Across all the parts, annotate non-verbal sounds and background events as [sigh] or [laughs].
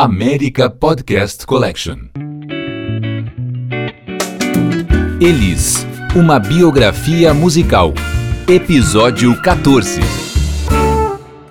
América Podcast Collection. Elis, uma biografia musical. Episódio 14.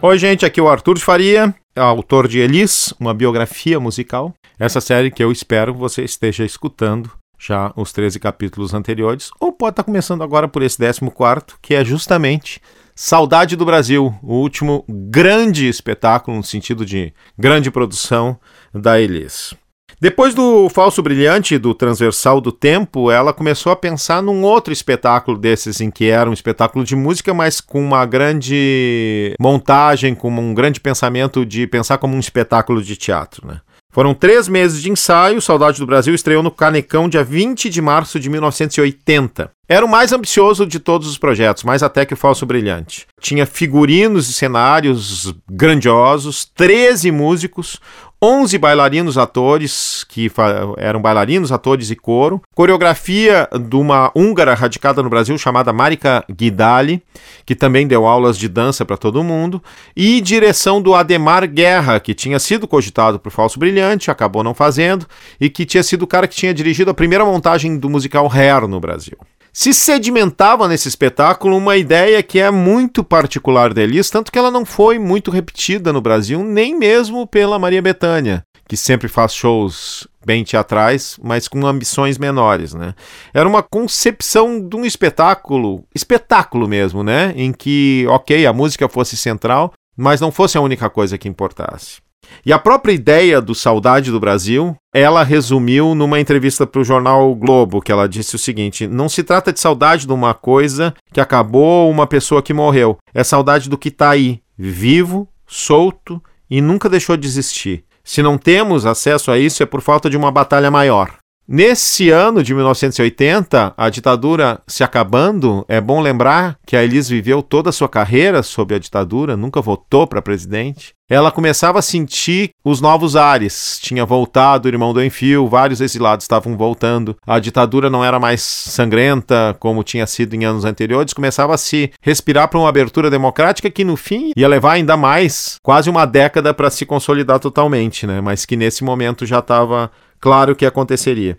Oi, gente, aqui é o Arthur de Faria, autor de Elis, uma biografia musical. Essa série que eu espero que você esteja escutando já os 13 capítulos anteriores, ou pode estar começando agora por esse 14, que é justamente Saudade do Brasil, o último grande espetáculo, no sentido de grande produção da Elis. Depois do Falso Brilhante do Transversal do Tempo, ela começou a pensar num outro espetáculo desses, em que era um espetáculo de música, mas com uma grande montagem, com um grande pensamento de pensar como um espetáculo de teatro. Né? Foram três meses de ensaio. Saudade do Brasil estreou no Canecão dia 20 de março de 1980. Era o mais ambicioso de todos os projetos, mais até que o Falso Brilhante. Tinha figurinos e cenários grandiosos, 13 músicos, 11 bailarinos atores, que eram bailarinos, atores e coro, coreografia de uma húngara radicada no Brasil chamada Marika Guidali, que também deu aulas de dança para todo mundo, e direção do Ademar Guerra, que tinha sido cogitado por Falso Brilhante, acabou não fazendo, e que tinha sido o cara que tinha dirigido a primeira montagem do musical Hair no Brasil se sedimentava nesse espetáculo uma ideia que é muito particular deles, tanto que ela não foi muito repetida no Brasil, nem mesmo pela Maria Bethânia, que sempre faz shows bem teatrais, mas com ambições menores, né? Era uma concepção de um espetáculo, espetáculo mesmo, né? Em que, ok, a música fosse central, mas não fosse a única coisa que importasse. E a própria ideia do Saudade do Brasil, ela resumiu numa entrevista para o jornal Globo, que ela disse o seguinte: não se trata de saudade de uma coisa que acabou ou uma pessoa que morreu. É saudade do que está aí, vivo, solto e nunca deixou de existir. Se não temos acesso a isso, é por falta de uma batalha maior. Nesse ano de 1980, a ditadura se acabando, é bom lembrar que a Elis viveu toda a sua carreira sob a ditadura, nunca votou para presidente. Ela começava a sentir os novos ares. Tinha voltado o irmão do Enfio, vários exilados estavam voltando. A ditadura não era mais sangrenta como tinha sido em anos anteriores. Começava a se respirar para uma abertura democrática que, no fim, ia levar ainda mais, quase uma década para se consolidar totalmente, né? Mas que nesse momento já estava claro que aconteceria.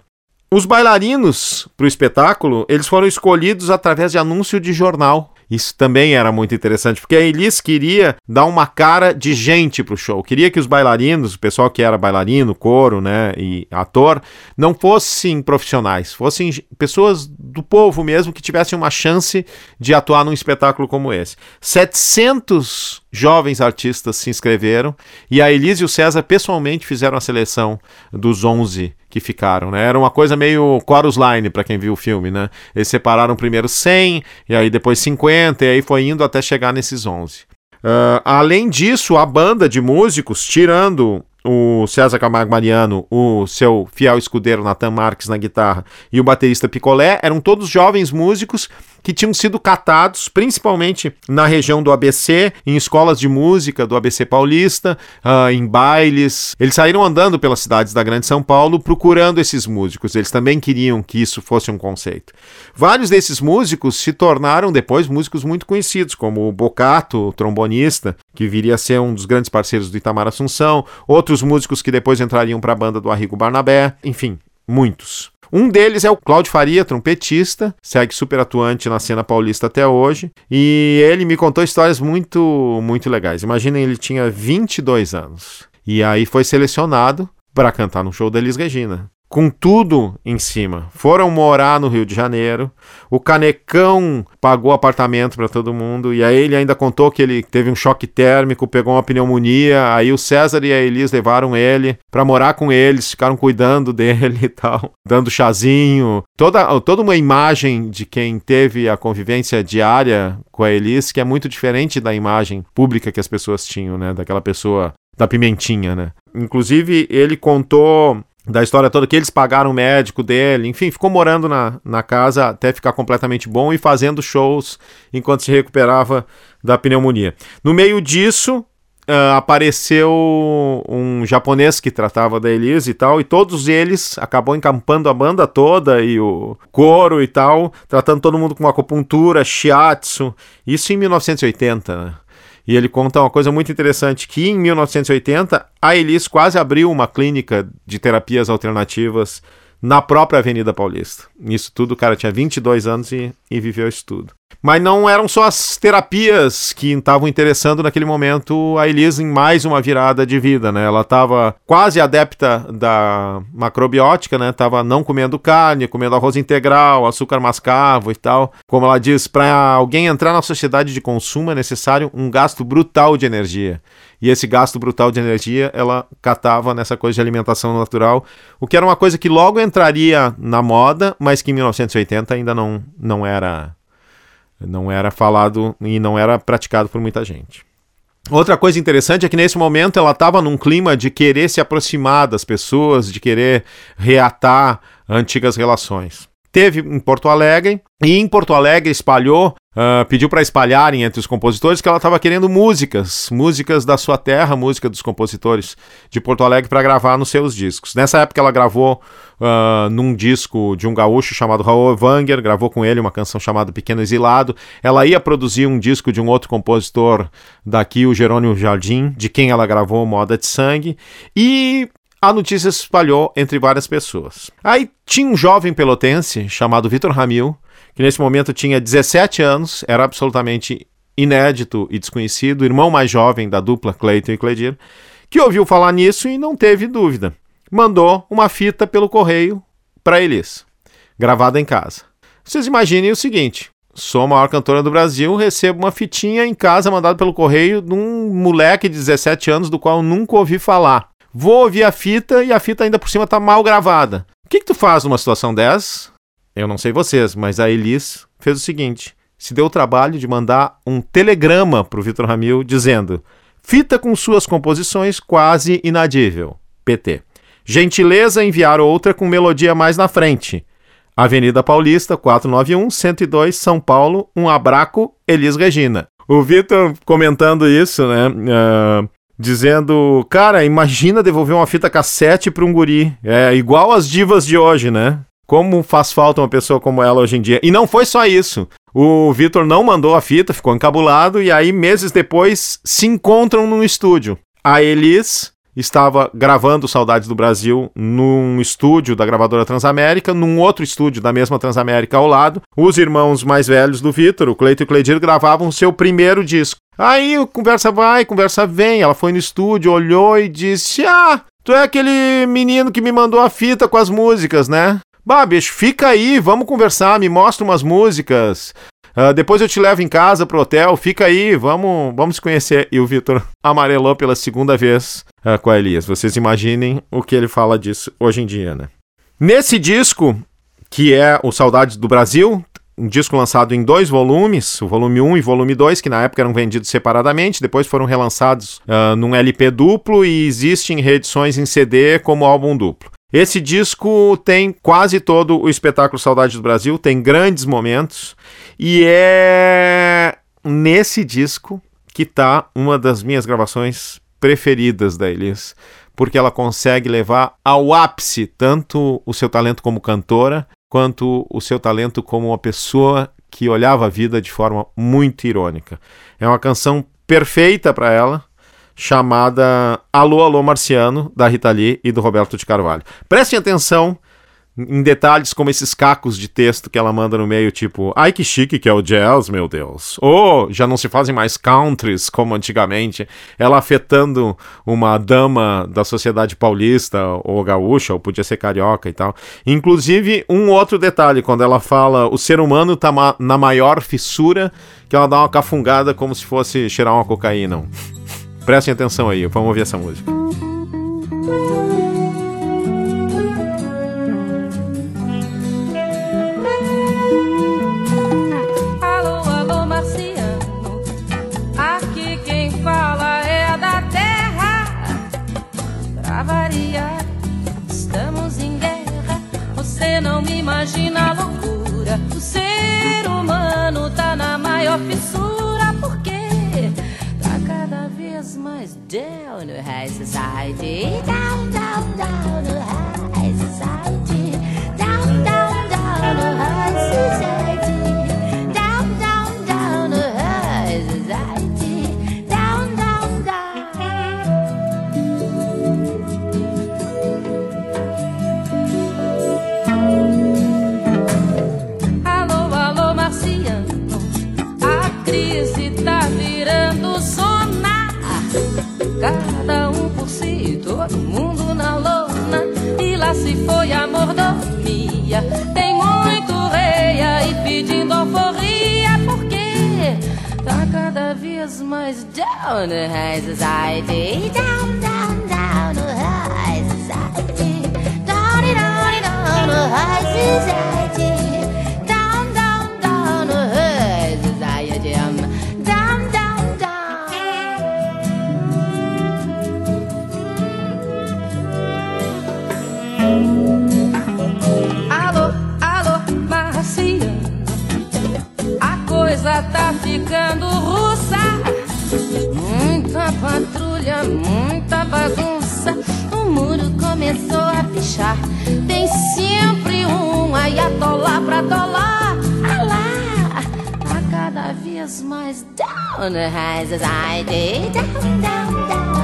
Os bailarinos para o espetáculo, eles foram escolhidos através de anúncio de jornal. Isso também era muito interessante, porque a Elis queria dar uma cara de gente pro show. Queria que os bailarinos, o pessoal que era bailarino, coro, né, e ator, não fossem profissionais, fossem pessoas do povo mesmo que tivessem uma chance de atuar num espetáculo como esse. 700 jovens artistas se inscreveram e a Elise e o César pessoalmente fizeram a seleção dos 11 que ficaram, né? Era uma coisa meio chorus line para quem viu o filme, né? Eles separaram primeiro 100 e aí depois 50 e aí foi indo até chegar nesses 11. Uh, além disso, a banda de músicos, tirando o César Camargo Mariano, o seu fiel escudeiro Nathan Marques na guitarra e o baterista Picolé, eram todos jovens músicos que tinham sido catados, principalmente na região do ABC, em escolas de música do ABC Paulista, uh, em bailes. Eles saíram andando pelas cidades da Grande São Paulo procurando esses músicos. Eles também queriam que isso fosse um conceito. Vários desses músicos se tornaram depois músicos muito conhecidos, como o Bocato, o trombonista, que viria a ser um dos grandes parceiros do Itamar Assunção, outros músicos que depois entrariam para a banda do Arrigo Barnabé, enfim, muitos. Um deles é o Cláudio Faria, trompetista, segue super atuante na cena paulista até hoje, e ele me contou histórias muito, muito legais. Imaginem, ele tinha 22 anos, e aí foi selecionado para cantar no show da Elis Regina com tudo em cima. Foram morar no Rio de Janeiro. O Canecão pagou apartamento para todo mundo. E aí ele ainda contou que ele teve um choque térmico, pegou uma pneumonia. Aí o César e a Elis levaram ele para morar com eles, ficaram cuidando [laughs] dele e tal, dando chazinho. Toda, toda uma imagem de quem teve a convivência diária com a Elis, que é muito diferente da imagem pública que as pessoas tinham, né? Daquela pessoa da pimentinha, né? Inclusive, ele contou da história toda, que eles pagaram o médico dele, enfim, ficou morando na, na casa até ficar completamente bom e fazendo shows enquanto se recuperava da pneumonia. No meio disso, uh, apareceu um japonês que tratava da Elise e tal, e todos eles acabou encampando a banda toda e o coro e tal, tratando todo mundo com acupuntura, shiatsu, isso em 1980, né? E ele conta uma coisa muito interessante, que em 1980 a Elis quase abriu uma clínica de terapias alternativas na própria Avenida Paulista. Isso tudo, o cara tinha 22 anos e, e viveu isso tudo. Mas não eram só as terapias que estavam interessando naquele momento a Elise em mais uma virada de vida, né? Ela estava quase adepta da macrobiótica, né? Tava não comendo carne, comendo arroz integral, açúcar mascavo e tal. Como ela diz, para alguém entrar na sociedade de consumo é necessário um gasto brutal de energia. E esse gasto brutal de energia ela catava nessa coisa de alimentação natural, o que era uma coisa que logo entraria na moda, mas que em 1980 ainda não, não era não era falado e não era praticado por muita gente. Outra coisa interessante é que nesse momento ela estava num clima de querer se aproximar das pessoas, de querer reatar antigas relações. Teve em Porto Alegre e em Porto Alegre espalhou Uh, pediu para espalharem entre os compositores que ela estava querendo músicas, músicas da sua terra, música dos compositores de Porto Alegre para gravar nos seus discos. Nessa época ela gravou uh, num disco de um gaúcho chamado Raul Wanger, gravou com ele uma canção chamada Pequeno Exilado. Ela ia produzir um disco de um outro compositor daqui, o Jerônimo Jardim, de quem ela gravou Moda de Sangue. E a notícia se espalhou entre várias pessoas. Aí tinha um jovem pelotense chamado Vitor Ramil, que nesse momento tinha 17 anos, era absolutamente inédito e desconhecido, irmão mais jovem da dupla Clayton e Cledir, que ouviu falar nisso e não teve dúvida. Mandou uma fita pelo correio para Elis, gravada em casa. Vocês imaginem o seguinte: sou a maior cantora do Brasil, recebo uma fitinha em casa mandada pelo correio de um moleque de 17 anos do qual nunca ouvi falar. Vou ouvir a fita e a fita ainda por cima tá mal gravada. O que, que tu faz numa situação dessa? Eu não sei vocês, mas a Elis fez o seguinte: se deu o trabalho de mandar um telegrama para o Vitor Ramil dizendo: fita com suas composições quase inadível. PT. Gentileza enviar outra com melodia mais na frente. Avenida Paulista, 491, 102, São Paulo, um abraco, Elis Regina. O Vitor comentando isso, né? Uh, dizendo, cara, imagina devolver uma fita cassete para um guri. É igual as divas de hoje, né? Como faz falta uma pessoa como ela hoje em dia. E não foi só isso. O Vitor não mandou a fita, ficou encabulado, e aí, meses depois, se encontram no estúdio. A Elis estava gravando Saudades do Brasil num estúdio da gravadora Transamérica, num outro estúdio da mesma Transamérica ao lado. Os irmãos mais velhos do Vitor, o Cleito e o Cleidir, gravavam seu primeiro disco. Aí conversa vai, conversa vem. Ela foi no estúdio, olhou e disse: Ah, tu é aquele menino que me mandou a fita com as músicas, né? Bah, bicho, fica aí, vamos conversar, me mostra umas músicas. Uh, depois eu te levo em casa pro hotel, fica aí, vamos, vamos se conhecer. E o Vitor amarelou pela segunda vez uh, com a Elias. Vocês imaginem o que ele fala disso hoje em dia, né? Nesse disco, que é o Saudades do Brasil, um disco lançado em dois volumes, o volume 1 e volume 2, que na época eram vendidos separadamente, depois foram relançados uh, num LP duplo e existem reedições em CD como álbum duplo. Esse disco tem quase todo o espetáculo Saudade do Brasil, tem grandes momentos, e é nesse disco que tá uma das minhas gravações preferidas da Elis, porque ela consegue levar ao ápice tanto o seu talento como cantora, quanto o seu talento como uma pessoa que olhava a vida de forma muito irônica. É uma canção perfeita para ela, chamada Alô, Alô Marciano, da Rita Lee e do Roberto de Carvalho. Prestem atenção em detalhes como esses cacos de texto que ela manda no meio, tipo, ai que chique que é o jazz, meu Deus. Ou já não se fazem mais countries como antigamente, ela afetando uma dama da sociedade paulista ou gaúcha, ou podia ser carioca e tal. Inclusive, um outro detalhe, quando ela fala o ser humano tá ma na maior fissura, que ela dá uma cafungada como se fosse cheirar uma cocaína. Prestem atenção aí, vamos ouvir essa música. Down the high society. Down, down, down the high society. Down, down, down the high society. Alô, alô, Marciano. A coisa tá ficando muita bagunça. O muro começou a pichar. Tem sempre um ayatolá pra tolar. Ah lá, tá cada vez mais down the high society. Down, down, down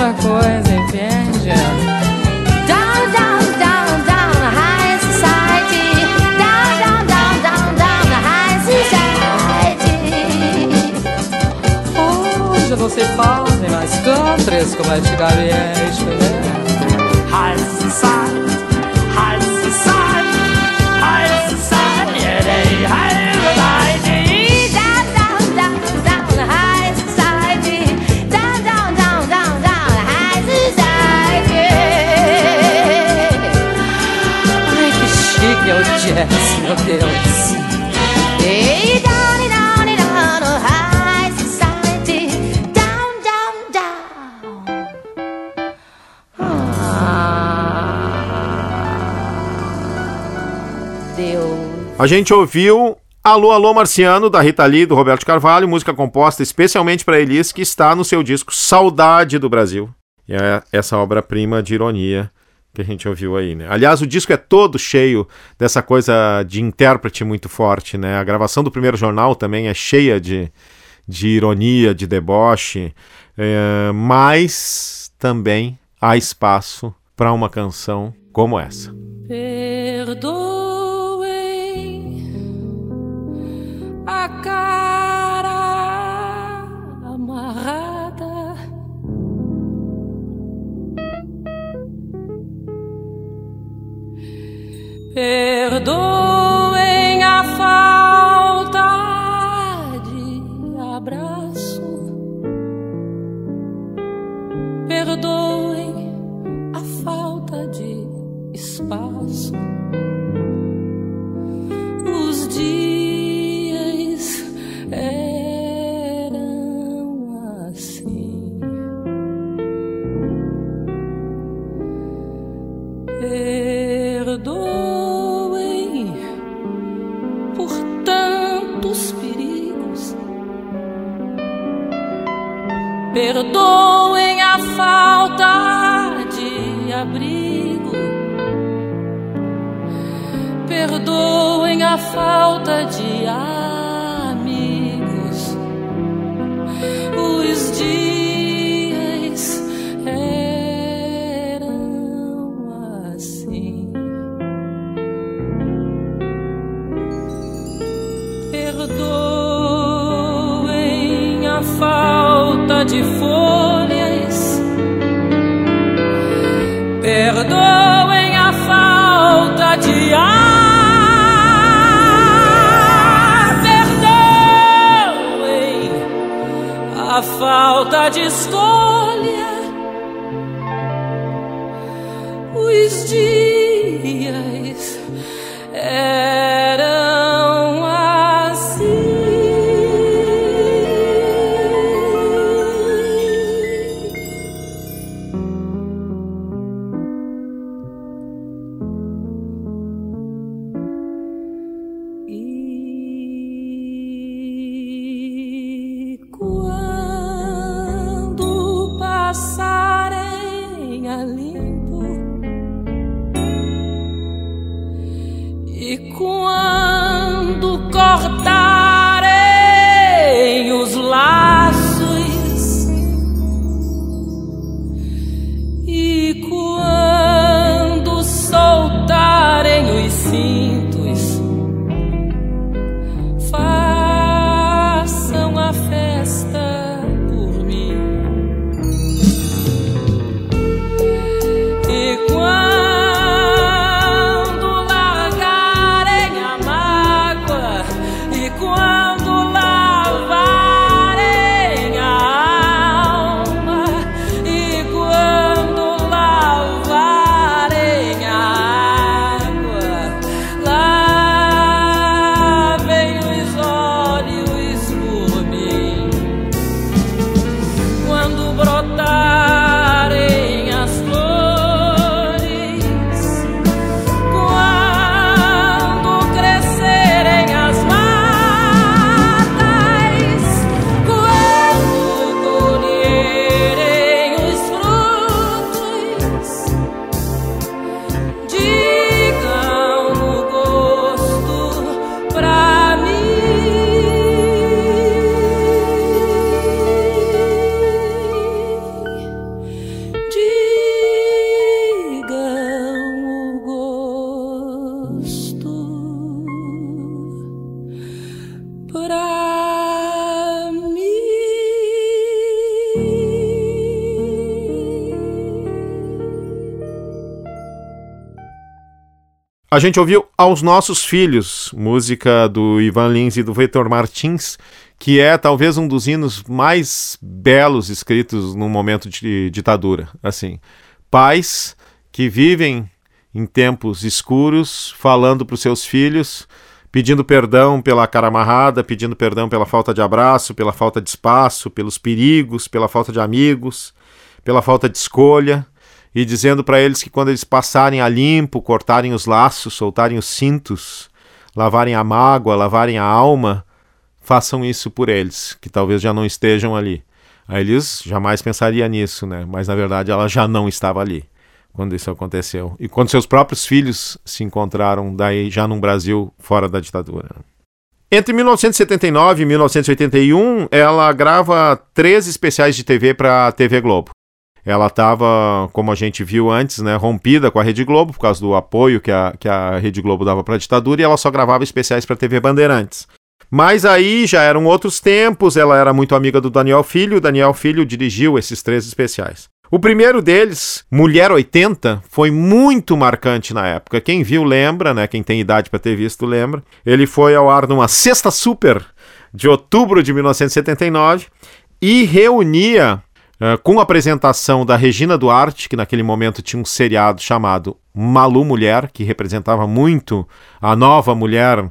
outra coisa, entende? Down, down, down, down the high society. Down, down, down, down, down the high society. Hoje não se fazem mais countries como antigamente, né? A gente ouviu Alô, Alô Marciano, da Rita Lee, do Roberto Carvalho, música composta especialmente para Elis, que está no seu disco Saudade do Brasil. E é essa obra-prima de ironia que a gente ouviu aí, né? Aliás, o disco é todo cheio dessa coisa de intérprete muito forte, né? A gravação do primeiro jornal também é cheia de, de ironia, de deboche, é, mas também há espaço para uma canção como essa. Perdoem cara amarrada. Perdoem por tantos perigos. Perdoem a falta de abrigo. Perdoem a falta de amigos. a falta de escolha, os dias. É A gente ouviu Aos Nossos Filhos, música do Ivan Lins e do Vitor Martins, que é talvez um dos hinos mais belos escritos num momento de ditadura. Assim, pais que vivem em tempos escuros, falando para os seus filhos, pedindo perdão pela cara amarrada, pedindo perdão pela falta de abraço, pela falta de espaço, pelos perigos, pela falta de amigos, pela falta de escolha e dizendo para eles que quando eles passarem a limpo, cortarem os laços, soltarem os cintos, lavarem a mágoa, lavarem a alma, façam isso por eles, que talvez já não estejam ali. A Elis jamais pensaria nisso, né? Mas na verdade ela já não estava ali quando isso aconteceu. E quando seus próprios filhos se encontraram daí já num Brasil fora da ditadura. Entre 1979 e 1981, ela grava três especiais de TV para a TV Globo. Ela estava, como a gente viu antes, né, rompida com a Rede Globo por causa do apoio que a, que a Rede Globo dava para a ditadura e ela só gravava especiais para a TV Bandeirantes. Mas aí já eram outros tempos, ela era muito amiga do Daniel Filho, o Daniel Filho dirigiu esses três especiais. O primeiro deles, Mulher 80, foi muito marcante na época. Quem viu lembra, né? Quem tem idade para ter visto lembra. Ele foi ao ar numa sexta super de outubro de 1979 e reunia Uh, com a apresentação da Regina Duarte, que naquele momento tinha um seriado chamado Malu Mulher, que representava muito a nova mulher uh,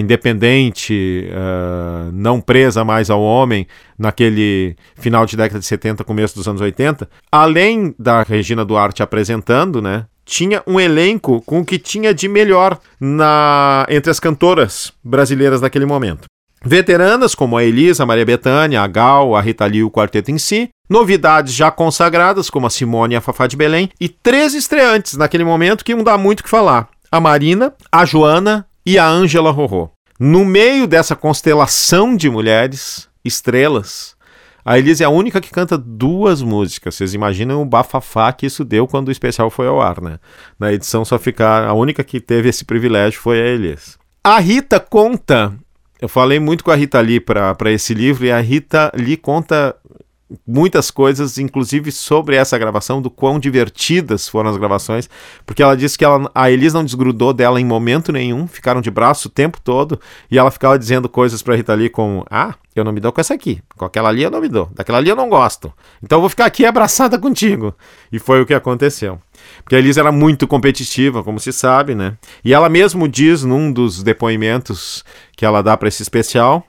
independente, uh, não presa mais ao homem, naquele final de década de 70, começo dos anos 80. Além da Regina Duarte apresentando, né? Tinha um elenco com o que tinha de melhor na entre as cantoras brasileiras daquele momento. Veteranas como a Elisa, a Maria Bethânia, a Gal, a Rita Lee e o quarteto em si. Novidades já consagradas como a Simone e a Fafá de Belém. E três estreantes naquele momento que não dá muito o que falar. A Marina, a Joana e a Ângela Rorô. No meio dessa constelação de mulheres, estrelas, a Elisa é a única que canta duas músicas. Vocês imaginam o bafafá que isso deu quando o especial foi ao ar, né? Na edição só ficar. A única que teve esse privilégio foi a Elisa. A Rita conta eu falei muito com a Rita Lee para esse livro e a Rita Lee conta muitas coisas, inclusive sobre essa gravação, do quão divertidas foram as gravações, porque ela disse que ela, a Elis não desgrudou dela em momento nenhum, ficaram de braço o tempo todo, e ela ficava dizendo coisas para Rita Lee como, ah, eu não me dou com essa aqui, com aquela ali eu não me dou, daquela ali eu não gosto, então eu vou ficar aqui abraçada contigo. E foi o que aconteceu. Porque a Elis era muito competitiva, como se sabe, né? E ela mesmo diz num dos depoimentos que ela dá para esse especial,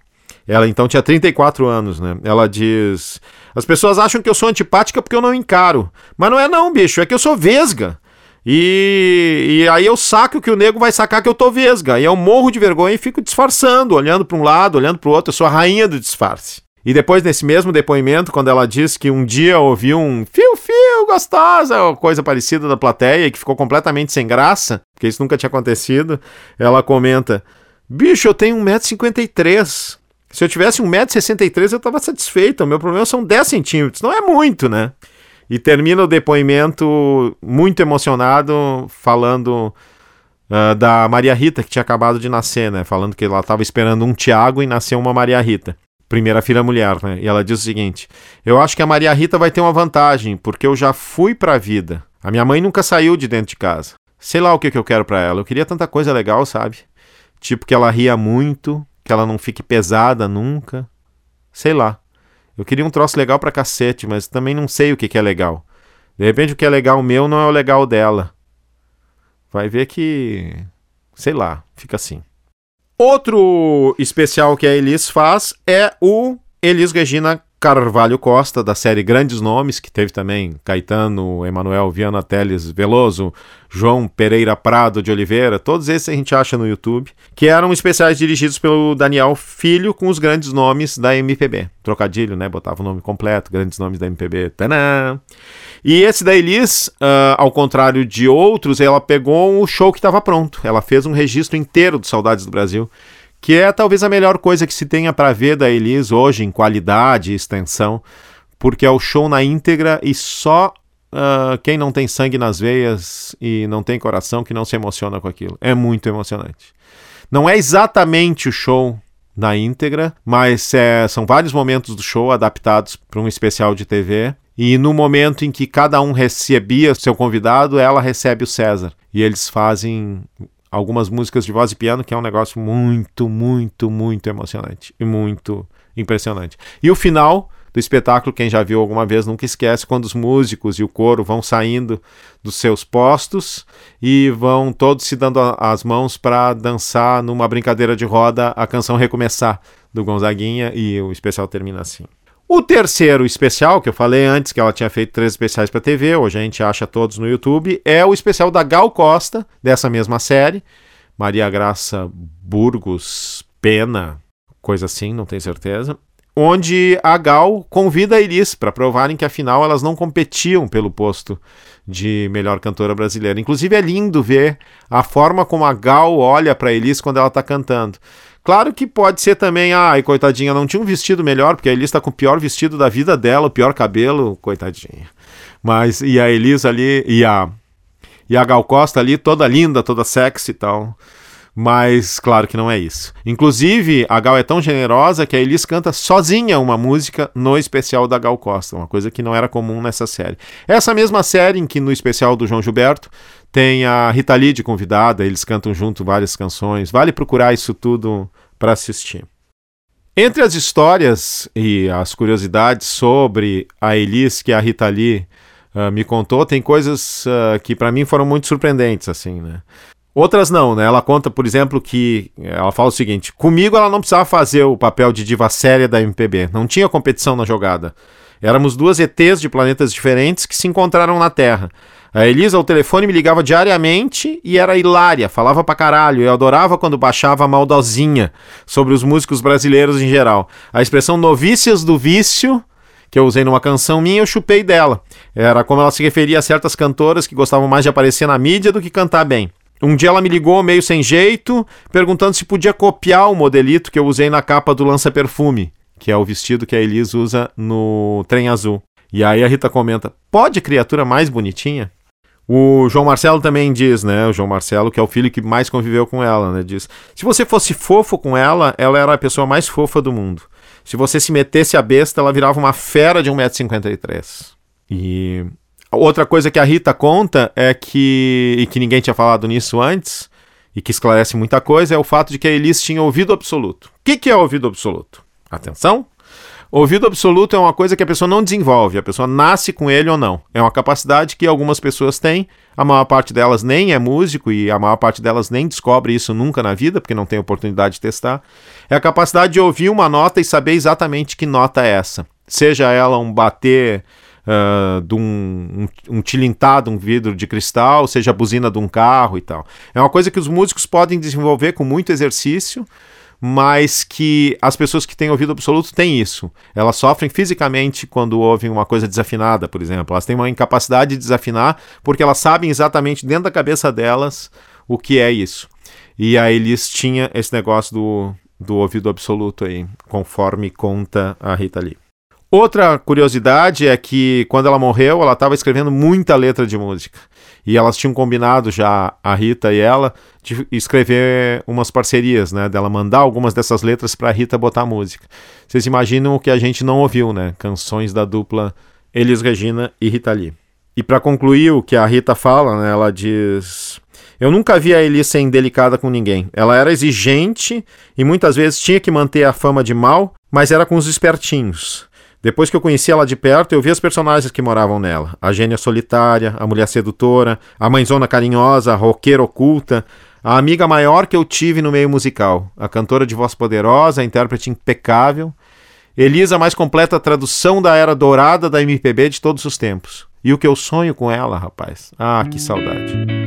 ela então tinha 34 anos, né? Ela diz: As pessoas acham que eu sou antipática porque eu não encaro. Mas não é, não, bicho, é que eu sou vesga. E, e aí eu saco que o nego vai sacar que eu tô vesga. E eu morro de vergonha e fico disfarçando, olhando para um lado, olhando para o outro. Eu sou a rainha do disfarce. E depois, nesse mesmo depoimento, quando ela diz que um dia ouviu um fio-fio gostosa, coisa parecida da plateia, que ficou completamente sem graça, porque isso nunca tinha acontecido, ela comenta: Bicho, eu tenho 1,53m. Se eu tivesse 1,63m, eu estava satisfeito. O meu problema são 10 centímetros. Não é muito, né? E termina o depoimento muito emocionado, falando uh, da Maria Rita, que tinha acabado de nascer, né? Falando que ela estava esperando um Tiago e nasceu uma Maria Rita. Primeira filha mulher, né? E ela diz o seguinte: Eu acho que a Maria Rita vai ter uma vantagem, porque eu já fui pra vida. A minha mãe nunca saiu de dentro de casa. Sei lá o que, que eu quero para ela. Eu queria tanta coisa legal, sabe? Tipo que ela ria muito, que ela não fique pesada nunca. Sei lá. Eu queria um troço legal pra cacete, mas também não sei o que, que é legal. De repente o que é legal meu não é o legal dela. Vai ver que. Sei lá, fica assim. Outro especial que a Elis faz é o Elis Regina Carvalho Costa, da série Grandes Nomes, que teve também Caetano, Emanuel Viana Teles Veloso, João Pereira Prado de Oliveira, todos esses a gente acha no YouTube, que eram especiais dirigidos pelo Daniel Filho com os grandes nomes da MPB. Trocadilho, né? Botava o nome completo, grandes nomes da MPB. Tanã! E esse da Elis, uh, ao contrário de outros, ela pegou o show que estava pronto. Ela fez um registro inteiro do Saudades do Brasil que é talvez a melhor coisa que se tenha para ver da Elis hoje em qualidade e extensão, porque é o show na íntegra e só uh, quem não tem sangue nas veias e não tem coração que não se emociona com aquilo. É muito emocionante. Não é exatamente o show na íntegra, mas é, são vários momentos do show adaptados para um especial de TV. E no momento em que cada um recebia seu convidado, ela recebe o César. E eles fazem algumas músicas de voz e piano, que é um negócio muito, muito, muito emocionante e muito impressionante. E o final do espetáculo, quem já viu alguma vez nunca esquece quando os músicos e o coro vão saindo dos seus postos e vão todos se dando as mãos para dançar numa brincadeira de roda a canção Recomeçar do Gonzaguinha e o especial termina assim. O terceiro especial, que eu falei antes que ela tinha feito três especiais para TV, hoje a gente acha todos no YouTube, é o especial da Gal Costa, dessa mesma série. Maria Graça Burgos Pena, coisa assim, não tenho certeza. Onde a Gal convida a Elis para provarem que afinal elas não competiam pelo posto de melhor cantora brasileira. Inclusive é lindo ver a forma como a Gal olha para Elis quando ela está cantando. Claro que pode ser também, ai, coitadinha, não tinha um vestido melhor, porque a Elis está com o pior vestido da vida dela, o pior cabelo, coitadinha. Mas, e a Elis ali, e a, e a Gal Costa ali, toda linda, toda sexy e tal. Mas, claro que não é isso. Inclusive, a Gal é tão generosa que a Elis canta sozinha uma música no especial da Gal Costa, uma coisa que não era comum nessa série. Essa mesma série em que no especial do João Gilberto tem a Rita Lee de convidada, eles cantam junto várias canções. Vale procurar isso tudo para assistir. Entre as histórias e as curiosidades sobre a Elis que a Rita Lee uh, me contou, tem coisas uh, que para mim foram muito surpreendentes, assim, né? Outras não, né? Ela conta, por exemplo, que ela fala o seguinte: comigo ela não precisava fazer o papel de diva séria da MPB, não tinha competição na jogada. Éramos duas ETs de planetas diferentes que se encontraram na Terra. A Elisa ao telefone me ligava diariamente e era hilária, falava pra caralho. Eu adorava quando baixava a maldosinha sobre os músicos brasileiros em geral. A expressão novícias do vício, que eu usei numa canção minha, eu chupei dela. Era como ela se referia a certas cantoras que gostavam mais de aparecer na mídia do que cantar bem. Um dia ela me ligou meio sem jeito, perguntando se podia copiar o modelito que eu usei na capa do Lança Perfume, que é o vestido que a Elisa usa no Trem Azul. E aí a Rita comenta: pode criatura mais bonitinha? O João Marcelo também diz, né? O João Marcelo, que é o filho que mais conviveu com ela, né? Diz: se você fosse fofo com ela, ela era a pessoa mais fofa do mundo. Se você se metesse a besta, ela virava uma fera de 1,53m. E outra coisa que a Rita conta é que, e que ninguém tinha falado nisso antes, e que esclarece muita coisa, é o fato de que a Elis tinha ouvido absoluto. O que, que é ouvido absoluto? Atenção! Ouvido absoluto é uma coisa que a pessoa não desenvolve, a pessoa nasce com ele ou não. É uma capacidade que algumas pessoas têm, a maior parte delas nem é músico e a maior parte delas nem descobre isso nunca na vida, porque não tem oportunidade de testar. É a capacidade de ouvir uma nota e saber exatamente que nota é essa. Seja ela um bater uh, de um, um, um tilintado, um vidro de cristal, seja a buzina de um carro e tal. É uma coisa que os músicos podem desenvolver com muito exercício mas que as pessoas que têm ouvido absoluto têm isso. Elas sofrem fisicamente quando ouvem uma coisa desafinada, por exemplo. Elas têm uma incapacidade de desafinar porque elas sabem exatamente dentro da cabeça delas o que é isso. E a Elis tinha esse negócio do, do ouvido absoluto aí, conforme conta a Rita Lee. Outra curiosidade é que quando ela morreu, ela estava escrevendo muita letra de música. E elas tinham combinado já, a Rita e ela, de escrever umas parcerias, né? Dela mandar algumas dessas letras para a Rita botar música. Vocês imaginam o que a gente não ouviu, né? Canções da dupla Elis Regina e Rita Lee. E para concluir o que a Rita fala, né? Ela diz. Eu nunca vi a Elis ser indelicada com ninguém. Ela era exigente e muitas vezes tinha que manter a fama de mal, mas era com os espertinhos. Depois que eu conheci ela de perto, eu vi as personagens que moravam nela. A gênia solitária, a mulher sedutora, a mãezona carinhosa, a roqueira oculta, a amiga maior que eu tive no meio musical, a cantora de voz poderosa, a intérprete impecável, Elisa, a mais completa tradução da era dourada da MPB de todos os tempos. E o que eu sonho com ela, rapaz? Ah, que saudade.